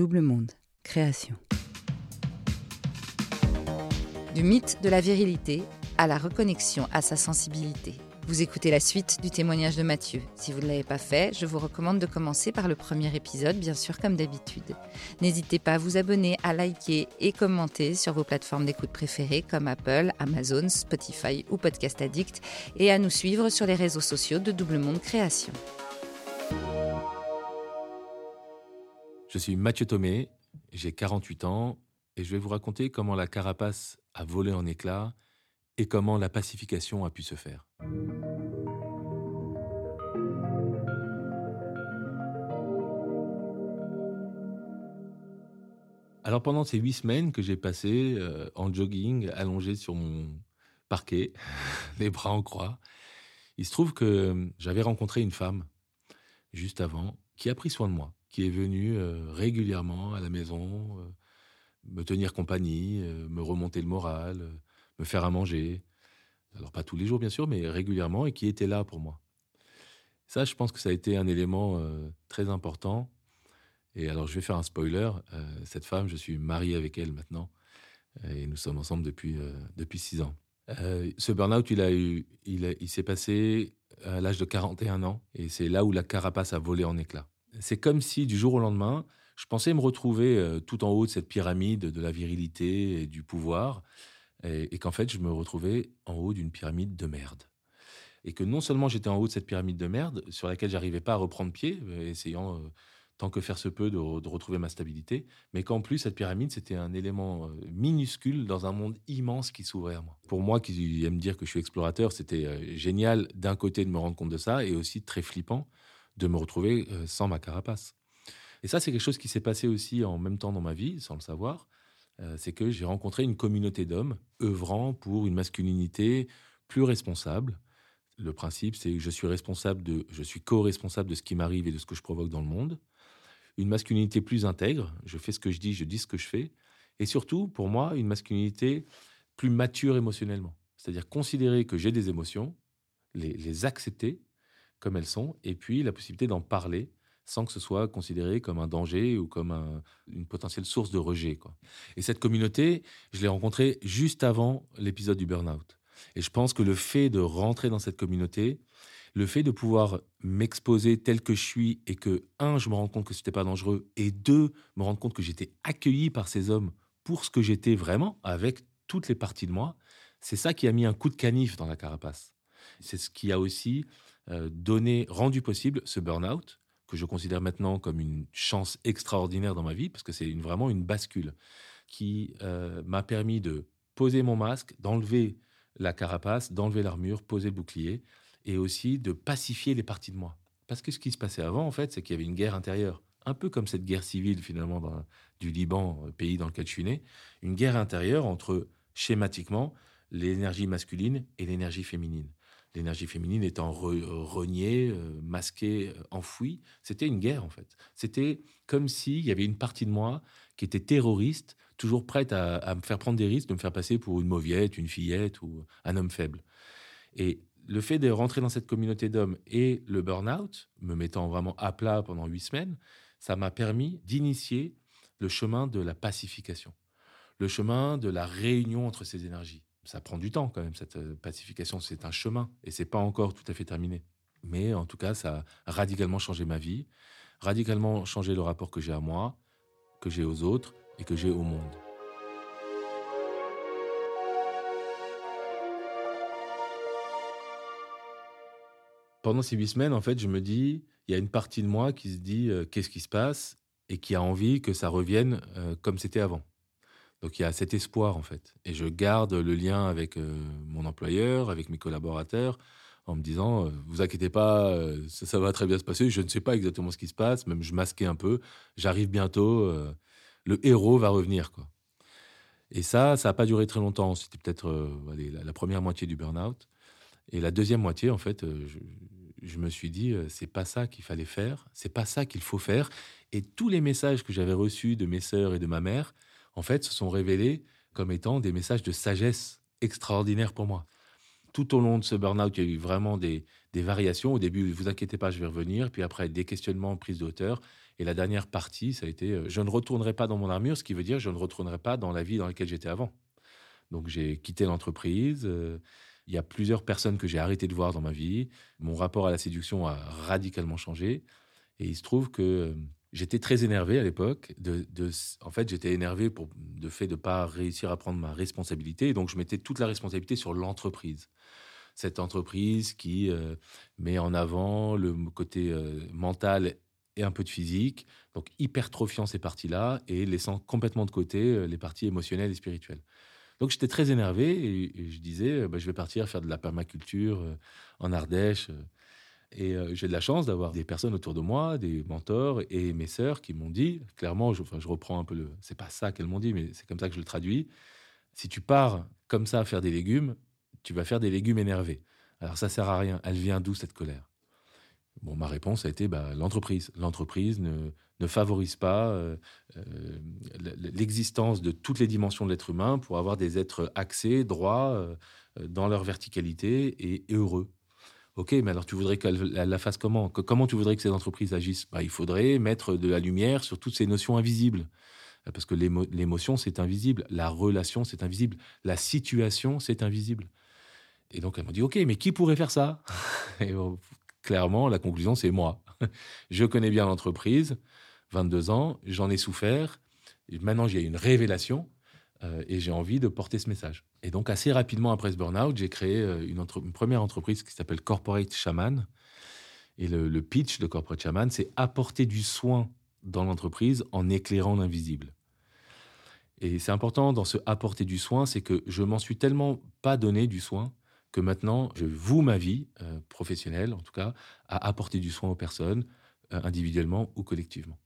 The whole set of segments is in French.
Double Monde, création. Du mythe de la virilité à la reconnexion à sa sensibilité. Vous écoutez la suite du témoignage de Mathieu. Si vous ne l'avez pas fait, je vous recommande de commencer par le premier épisode, bien sûr comme d'habitude. N'hésitez pas à vous abonner, à liker et commenter sur vos plateformes d'écoute préférées comme Apple, Amazon, Spotify ou Podcast Addict et à nous suivre sur les réseaux sociaux de Double Monde Création. Je suis Mathieu Thomé, j'ai 48 ans et je vais vous raconter comment la carapace a volé en éclats et comment la pacification a pu se faire. Alors pendant ces huit semaines que j'ai passées euh, en jogging, allongé sur mon parquet, les bras en croix, il se trouve que j'avais rencontré une femme juste avant qui a pris soin de moi, qui est venue euh, régulièrement à la maison, euh, me tenir compagnie, me remonter le moral, me faire à manger. Alors pas tous les jours bien sûr, mais régulièrement et qui était là pour moi. Ça, je pense que ça a été un élément très important et alors, je vais faire un spoiler. Euh, cette femme, je suis marié avec elle maintenant. Et nous sommes ensemble depuis, euh, depuis six ans. Euh, ce burn-out, il, a eu, il s'est passé à l'âge de 41 ans. Et c'est là où la carapace a volé en éclats. C'est comme si, du jour au lendemain, je pensais me retrouver tout en haut de cette pyramide de la virilité et du pouvoir. Et, qu'en fait, je me retrouvais en haut d'une pyramide de merde et que non seulement j'étais en haut de cette pyramide de merde sur laquelle j'arrivais pas à reprendre pied, essayant tant que faire se peut de, retrouver ma stabilité, mais qu'en plus, cette pyramide, c'était un élément euh, minuscule dans un monde immense qui s'ouvrait à moi. Pour moi, qui aime dire que je suis explorateur, c'était euh, génial d'un côté de me rendre compte de ça, et aussi très flippant de me retrouver euh, sans ma carapace. Et ça, c'est quelque chose qui s'est passé aussi en même temps dans ma vie, sans le savoir. c'est que j'ai rencontré une communauté d'hommes œuvrant pour une masculinité plus responsable. Le principe, c'est que je suis responsable de, je suis co-responsable de ce qui m'arrive et de ce que je provoque dans le monde une masculinité plus intègre. Je fais ce que je dis, je dis ce que je fais. Et surtout, pour moi, une masculinité plus mature émotionnellement. C'est-à-dire considérer que j'ai des émotions, les, accepter comme elles sont, et puis la possibilité d'en parler sans que ce soit considéré comme un danger ou comme une potentielle source de rejet. Et cette communauté, je l'ai rencontrée juste avant l'épisode du burn-out. Et je pense que le fait de rentrer dans cette communauté, le fait de pouvoir m'exposer tel que je suis et que, un, je me rends compte que ce n'était pas dangereux, et deux, me rendre compte que j'étais accueilli par ces hommes pour ce que j'étais vraiment, avec toutes les parties de moi, c'est ça qui a mis un coup de canif dans la carapace. C'est ce qui a aussi donné, rendu possible ce burn-out, que je considère maintenant comme une chance extraordinaire dans ma vie, parce que c'est vraiment une bascule qui euh, m'a permis de poser mon masque, d'enlever la carapace, d'enlever l'armure, poser le bouclier, et aussi de pacifier les parties de moi. Parce que ce qui se passait avant, en fait, c'est qu'il y avait une guerre intérieure. Un peu comme cette guerre civile, finalement, du Liban, euh, pays dans lequel je suis né. Une guerre intérieure entre, schématiquement, l'énergie masculine et l'énergie féminine. L'énergie féminine étant reniée, euh, masquée, euh, enfouie. C'était une guerre, en fait. C'était comme s'il y avait une partie de moi qui était terroriste, toujours prête à, à, me faire prendre des risques, de me faire passer pour une mauviette, une fillette ou un homme faible. Et le fait de rentrer dans cette communauté d'hommes et le burn-out, me mettant vraiment à plat pendant huit semaines, ça m'a permis d'initier le chemin de la pacification, le chemin de la réunion entre ces énergies. Ça prend du temps quand même, cette euh, pacification, c'est un chemin et c'est pas encore tout à fait terminé. Mais en tout cas, ça a radicalement changé ma vie, radicalement changé le rapport que j'ai à moi, que j'ai aux autres et que j'ai au monde. pendant ces huit semaines, en fait, je me dis, il y a une partie de moi qui se dit euh, qu'est-ce qui se passe et qui a envie que ça revienne euh, comme c'était avant. Donc il y a cet espoir en fait. Et je garde le lien avec euh, mon employeur, avec mes collaborateurs, en me disant, vous inquiétez pas, ça, va très bien se passer. Je ne sais pas exactement ce qui se passe, même je masquais un peu. J'arrive bientôt, le héros va revenir quoi. Et ça, ça n'a pas duré très longtemps. C'était peut-être la, première moitié du burn-out. Et la deuxième moitié, en fait, je, je me suis dit, euh, c'est pas ça qu'il fallait faire, c'est pas ça qu'il faut faire. Et tous les messages que j'avais reçus de mes sœurs et de ma mère, en fait, se sont révélés comme étant des messages de sagesse extraordinaires pour moi. Tout au long de ce burn-out, il y a eu vraiment des, variations. Au début, vous inquiétez pas, je vais revenir. Puis après, des questionnements, prise de. Et la dernière partie, ça a été euh, je ne retournerai pas dans mon armure, ce qui veut dire je ne retournerai pas dans la vie dans laquelle j'étais avant. Donc j'ai quitté l'entreprise. Euh, il y a plusieurs personnes que j'ai arrêté de voir dans ma vie. Mon rapport à la séduction a radicalement changé. Et il se trouve que euh, j'étais très énervé à l'époque. De, en fait, j'étais énervé pour le fait de pas réussir à prendre ma responsabilité. Donc, je mettais toute la responsabilité sur l'entreprise. Cette entreprise qui met en avant le côté mental et un peu de physique, donc hypertrophiant ces parties-là et laissant complètement de côté euh, les parties émotionnelles et spirituelles. Donc j'étais très énervé et, je disais, euh, bah, je vais partir faire de la permaculture euh, en Ardèche. Et j'ai de la chance d'avoir des personnes autour de moi, des mentors et mes sœurs qui m'ont dit, clairement, je, je reprends un peu le... C'est pas ça qu'elles m'ont dit, mais c'est comme ça que je le traduis. Si tu pars comme ça à faire des légumes, tu vas faire des légumes énervés. Alors ça sert à rien. Elle vient d'où cette colère? Bon, ma réponse a été bah, l'entreprise. L'entreprise ne, favorise pas euh, euh, l'existence de toutes les dimensions de l'être humain pour avoir des êtres axés, droits, euh, dans leur verticalité et, heureux. Ok, mais alors tu voudrais qu'elle la fasse comment? Comment tu voudrais que ces entreprises agissent? Bah, Il faudrait mettre de la lumière sur toutes ces notions invisibles. Parce que l'émotion, c'est invisible. La relation, c'est invisible. La situation, c'est invisible. Et donc, elle m'a dit, OK, mais qui pourrait faire ça? Et clairement, la conclusion, c'est moi. Je connais bien l'entreprise, 22 ans, j'en ai souffert. Maintenant, j'ai une révélation euh, et j'ai envie de porter ce message. Et donc, assez rapidement après ce burn-out, j'ai créé euh, une, première entreprise qui s'appelle Corporate Shaman. Et le, pitch de Corporate Shaman, c'est apporter du soin dans l'entreprise en éclairant l'invisible. Et c'est important dans ce apporter du soin, c'est que je m'en suis tellement pas donné du soin que maintenant, je voue ma vie euh, professionnelle, en tout cas, à apporter du soin aux personnes, individuellement ou collectivement.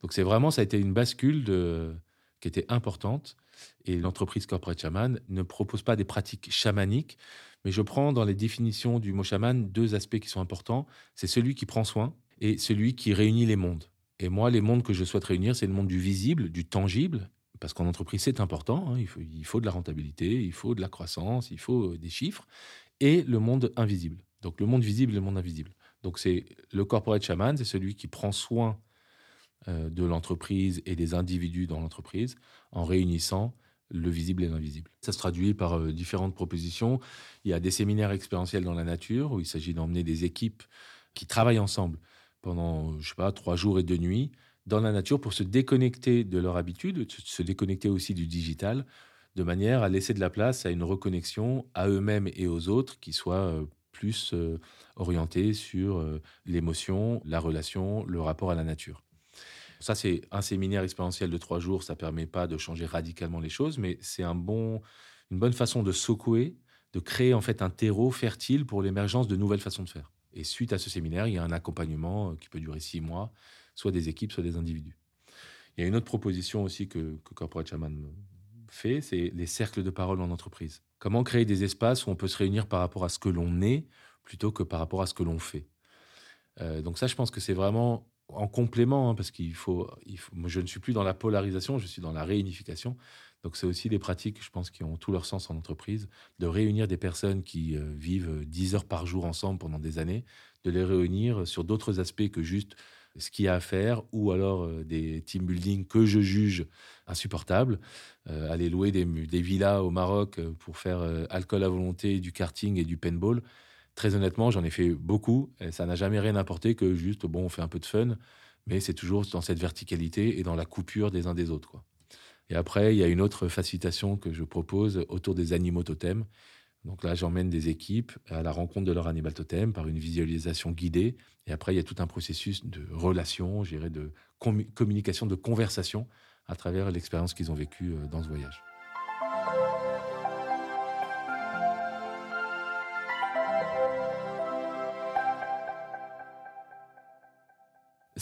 Donc c'est vraiment, ça a été une bascule de, qui était importante. Et l'entreprise Corporate Shaman ne propose pas des pratiques chamaniques, mais je prends dans les définitions du mot chaman deux aspects qui sont importants. C'est celui qui prend soin et celui qui réunit les mondes. Et moi, les mondes que je souhaite réunir, c'est le monde du visible, du tangible, parce qu'en entreprise, c'est important. Hein, il, faut, il, faut, de la rentabilité, il faut de la croissance, il faut euh, des chiffres, et le monde invisible. Donc le monde visible et le monde invisible. Donc c'est le corporate shaman, c'est celui qui prend soin de l'entreprise et des individus dans l'entreprise en réunissant le visible et l'invisible. Ça se traduit par euh, différentes propositions. Il y a des séminaires expérientiels dans la nature où il s'agit d'emmener des équipes qui travaillent ensemble pendant, je sais pas, trois jours et deux nuits dans la nature pour se déconnecter de leur habitude, se déconnecter aussi du digital, de manière à laisser de la place à une reconnexion à eux-mêmes et aux autres qui soit euh, plus euh, orientée sur euh, l'émotion, la relation, le rapport à la nature. Ça, c'est un séminaire expérientiel de trois jours. Ça permet pas de changer radicalement les choses, mais c'est un bon, une bonne façon de secouer, de créer en fait un terreau fertile pour l'émergence de nouvelles façons de faire. Et suite à ce séminaire, il y a un accompagnement qui peut durer six mois soit des équipes, soit des individus. Il y a une autre proposition aussi que, Corporate Shaman fait, c'est les cercles de parole en entreprise. Comment créer des espaces où on peut se réunir par rapport à ce que l'on est plutôt que par rapport à ce que l'on fait? Euh, donc ça, je pense que c'est vraiment en complément, hein, parce qu'il faut, je ne suis plus dans la polarisation, je suis dans la réunification. Donc c'est aussi des pratiques, je pense, qui ont tout leur sens en entreprise, de réunir des personnes qui euh, vivent 10 heures par jour ensemble pendant des années, de les réunir sur d'autres aspects que juste ce qu'il y a à faire, ou alors euh, des team building que je juge insupportables. Euh, aller louer des, villas au Maroc euh, pour faire alcool à volonté, du karting et du paintball. Très honnêtement, j'en ai fait beaucoup. Et ça n'a jamais rien apporté que juste, bon, on fait un peu de fun, mais c'est toujours dans cette verticalité et dans la coupure des uns des autres. Et après, il y a une autre facilitation que je propose autour des animaux totems. Donc là, j'emmène des équipes à la rencontre de leur animal totem par une visualisation guidée. Et après, il y a tout un processus de relation, je de communication, de conversation à travers l'expérience qu'ils ont vécue euh, dans ce voyage.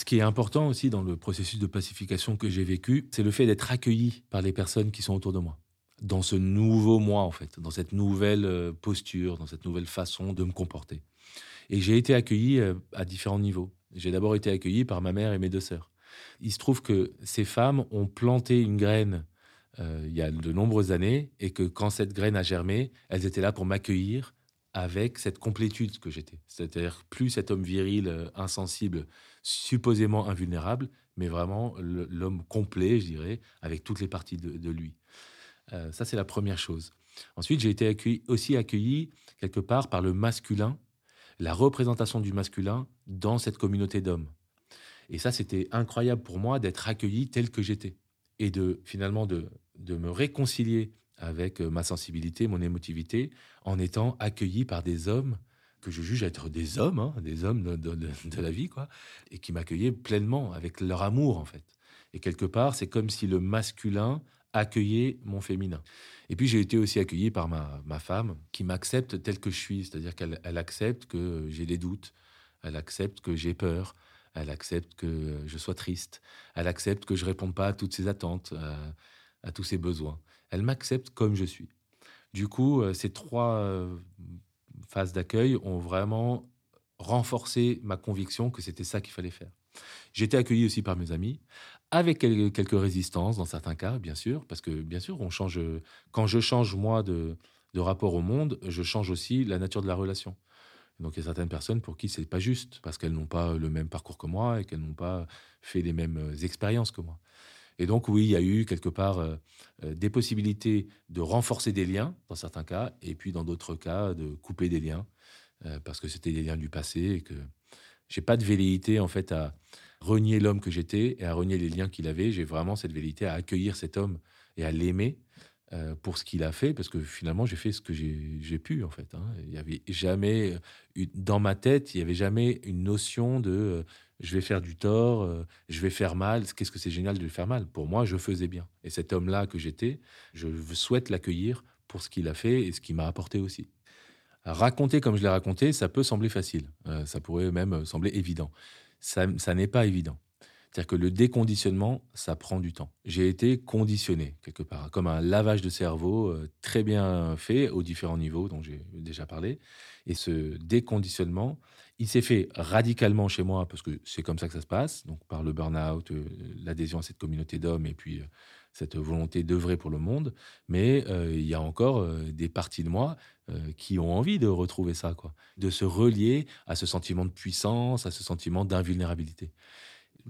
Ce qui est important aussi dans le processus de pacification que j'ai vécu, c'est le fait d'être accueilli par les personnes qui sont autour de moi dans ce nouveau moi, en fait, dans cette nouvelle euh, posture, dans cette nouvelle façon de me comporter. Et j'ai été accueilli euh, à différents niveaux. J'ai d'abord été accueilli par ma mère et mes deux sœurs. Il se trouve que ces femmes ont planté une graine euh, il y a de nombreuses années et que quand cette graine a germé, elles étaient là pour m'accueillir avec cette complétude que j'étais. C'est-à-dire plus cet homme viril, euh, insensible, supposément invulnérable, mais vraiment l'homme complet, je dirais, avec toutes les parties de, lui. Euh, ça, c'est la première chose. Ensuite, j'ai été aussi accueilli quelque part par le masculin, la représentation du masculin dans cette communauté d'hommes. Et ça, c'était incroyable pour moi d'être accueilli tel que j'étais et de finalement de me réconcilier avec euh, ma sensibilité, mon émotivité, en étant accueilli par des hommes que je juge être des hommes, hein, des hommes de, la vie, quoi, et qui m'accueillaient pleinement avec leur amour, en fait. Et quelque part, c'est comme si le masculin accueillait mon féminin. Et puis j'ai été aussi accueilli par ma, ma femme, qui m'accepte tel que je suis, c'est-à-dire qu'elle elle accepte que j'ai des doutes, elle accepte que j'ai peur, elle accepte que je sois triste, elle accepte que je réponde pas à toutes ses attentes, à tous ses besoins. Elle m'accepte comme je suis. Du coup, euh, ces trois euh, phases d'accueil ont vraiment renforcé ma conviction que c'était ça qu'il fallait faire. Été accueilli aussi par mes amis, avec quelques résistances dans certains cas, bien sûr, parce que bien sûr. Quand je change moi de, rapport au monde, je change aussi la nature de la relation. Donc il y a certaines personnes pour qui c'est pas juste, parce qu'elles n'ont pas le même parcours que moi et qu'elles n'ont pas fait les mêmes euh, expériences que moi. Et donc, oui, il y a eu quelque part euh, euh, des possibilités de renforcer des liens, dans certains cas, et puis dans d'autres cas, de couper des liens, euh, parce que c'était des liens du passé et que j'ai pas de velléité, en fait, à renier l'homme que j'étais et à renier les liens qu'il avait. J'ai vraiment cette velléité à accueillir cet homme et à l'aimer pour ce qu'il a fait, parce que finalement, j'ai fait ce que j'ai pu, en fait. Hein. Il y avait jamais, dans ma tête, il n'y avait jamais une notion de je vais faire du tort, euh, je vais faire mal. Qu'est-ce que c'est génial de faire mal? Pour moi, je faisais bien. Et cet homme-là que j'étais, je souhaite l'accueillir pour ce qu'il a fait et ce qu'il m'a apporté aussi. raconter comme je l'ai raconté, ça peut sembler facile. Euh, ça pourrait même sembler évident. Ça n'est pas évident. C'est-à-dire que le déconditionnement, ça prend du temps. J'ai été conditionné quelque part, comme un lavage de cerveau euh, très bien fait aux différents niveaux dont j'ai déjà parlé. Et ce déconditionnement, il s'est fait radicalement chez moi parce que c'est comme ça que ça se passe, donc par le burn-out, euh, l'adhésion à cette communauté d'hommes et puis euh, cette volonté d'œuvrer pour le monde. Mais il y a encore des parties de moi qui ont envie de retrouver ça, quoi, de se relier à ce sentiment de puissance, à ce sentiment d'invulnérabilité.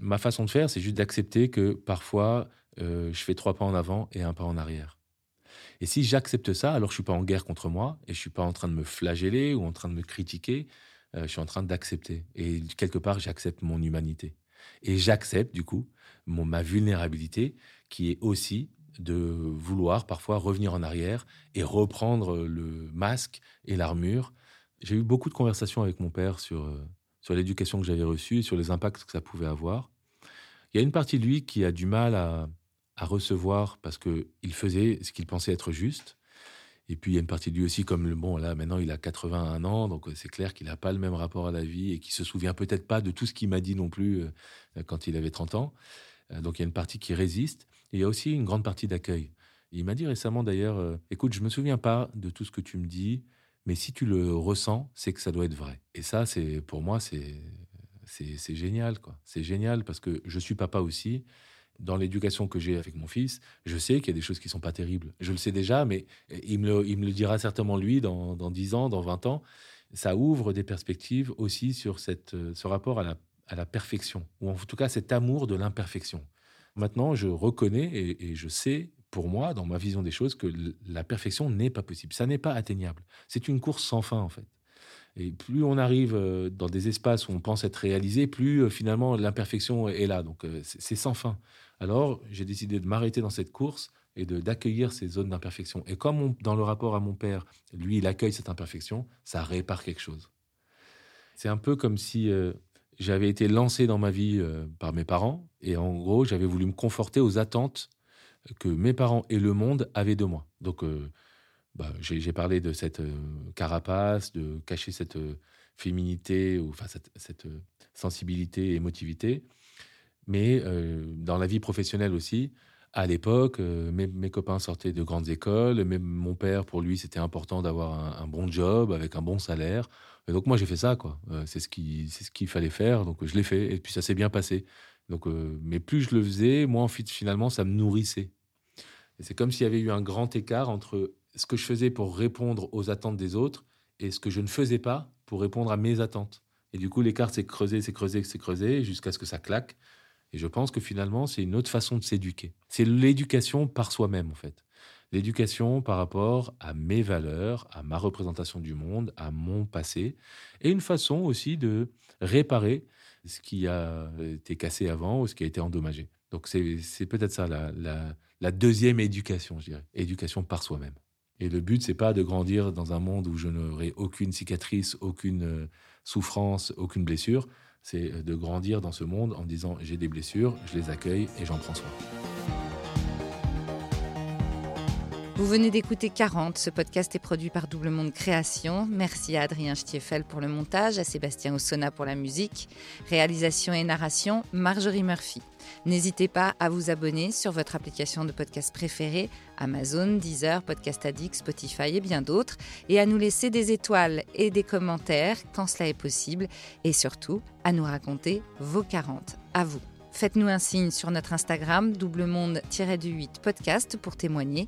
Ma façon de faire, c'est juste d'accepter que parfois je fais trois pas en avant et un pas en arrière. Et si j'accepte ça, alors je suis pas en guerre contre moi et je suis pas en train de me flageller ou en train de me critiquer. Euh, je suis en train d'accepter. Et quelque part, j'accepte mon humanité. Et j'accepte, du coup, mon, ma vulnérabilité, qui est aussi de vouloir parfois revenir en arrière et reprendre le masque et l'armure. J'ai eu beaucoup de conversations avec mon père sur, euh, sur l'éducation que j'avais reçue, sur les impacts que ça pouvait avoir. Il y a une partie de lui qui a du mal à, à recevoir parce qu'il faisait ce qu'il pensait être juste. Et puis il y a une partie de lui aussi, comme le bon, là maintenant il a 81 ans, donc euh, c'est clair qu'il n'a pas le même rapport à la vie et qu'il se souvient peut-être pas de tout ce qu'il m'a dit non plus euh, quand il avait 30 ans. Euh, donc il y a une partie qui résiste. Il y a aussi une grande partie d'accueil. Il m'a dit récemment d'ailleurs, écoute, je me souviens pas de tout ce que tu me dis, mais si tu le ressens, c'est que ça doit être vrai. Et ça, c'est pour moi, c'est génial, quoi. C'est génial parce que je suis papa aussi dans l'éducation que j'ai avec mon fils, je sais qu'il y a des choses qui sont pas terribles. Je le sais déjà, mais il me le, il me le dira certainement lui dans, dans 10 ans, dans 20 ans. Ça ouvre des perspectives aussi sur cette, ce rapport à la, à la perfection, ou en tout cas cet amour de l'imperfection. Maintenant, je reconnais et, je sais, pour moi, dans ma vision des choses, que la perfection n'est pas possible. Ça n'est pas atteignable. C'est une course sans fin, en fait. Et plus on arrive euh, dans des espaces où on pense être réalisé, plus euh, finalement l'imperfection est là. Donc euh, c'est sans fin. Alors j'ai décidé de m'arrêter dans cette course et d'accueillir ces zones d'imperfection. Et comme dans le rapport à mon père, lui, il accueille cette imperfection, ça répare quelque chose. C'est un peu comme si j'avais été lancé dans ma vie par mes parents et en gros j'avais voulu me conforter aux attentes que mes parents et le monde avaient de moi. Donc bah, j'ai parlé de cette euh, carapace, de cacher cette euh, féminité, enfin cette, euh, sensibilité, émotivité. Mais dans la vie professionnelle aussi, à l'époque, mes, copains sortaient de grandes écoles, même mon père, pour lui, c'était important d'avoir un, bon job avec un bon salaire. Donc moi, j'ai fait ça, quoi. c'est ce qui, c'est ce qu'il fallait faire, donc je l'ai fait. Et puis ça s'est bien passé. Donc, mais plus je le faisais, moins finalement, ça me nourrissait. C'est comme s'il y avait eu un grand écart entre ce que je faisais pour répondre aux attentes des autres et ce que je ne faisais pas pour répondre à mes attentes. Et du coup, l'écart s'est creusé, s'est creusé, s'est creusé, jusqu'à ce que ça claque. Et je pense que finalement, c'est une autre façon de s'éduquer. C'est l'éducation par soi-même, en fait. L'éducation par rapport à mes valeurs, à ma représentation du monde, à mon passé, et une façon aussi de réparer ce qui a été cassé avant ou ce qui a été endommagé. Donc c'est peut-être ça la, deuxième éducation, je dirais, éducation par soi-même. Et le but, c'est pas de grandir dans un monde où je n'aurai aucune cicatrice, aucune euh, souffrance, aucune blessure. C'est de grandir dans ce monde en disant j'ai des blessures, je les accueille et j'en prends soin. Vous venez d'écouter 40. Ce podcast est produit par Double Monde Création. Merci à Adrien Stiefel pour le montage, à Sébastien Ossona pour la musique. Réalisation et narration, Marjorie Murphy. N'hésitez pas à vous abonner sur votre application de podcast préférée, Amazon, Deezer, Podcast Addict, Spotify et bien d'autres, et à nous laisser des étoiles et des commentaires quand cela est possible, et surtout à nous raconter vos 40. À vous. Faites-nous un signe sur notre Instagram, double monde-du-8 podcast pour témoigner.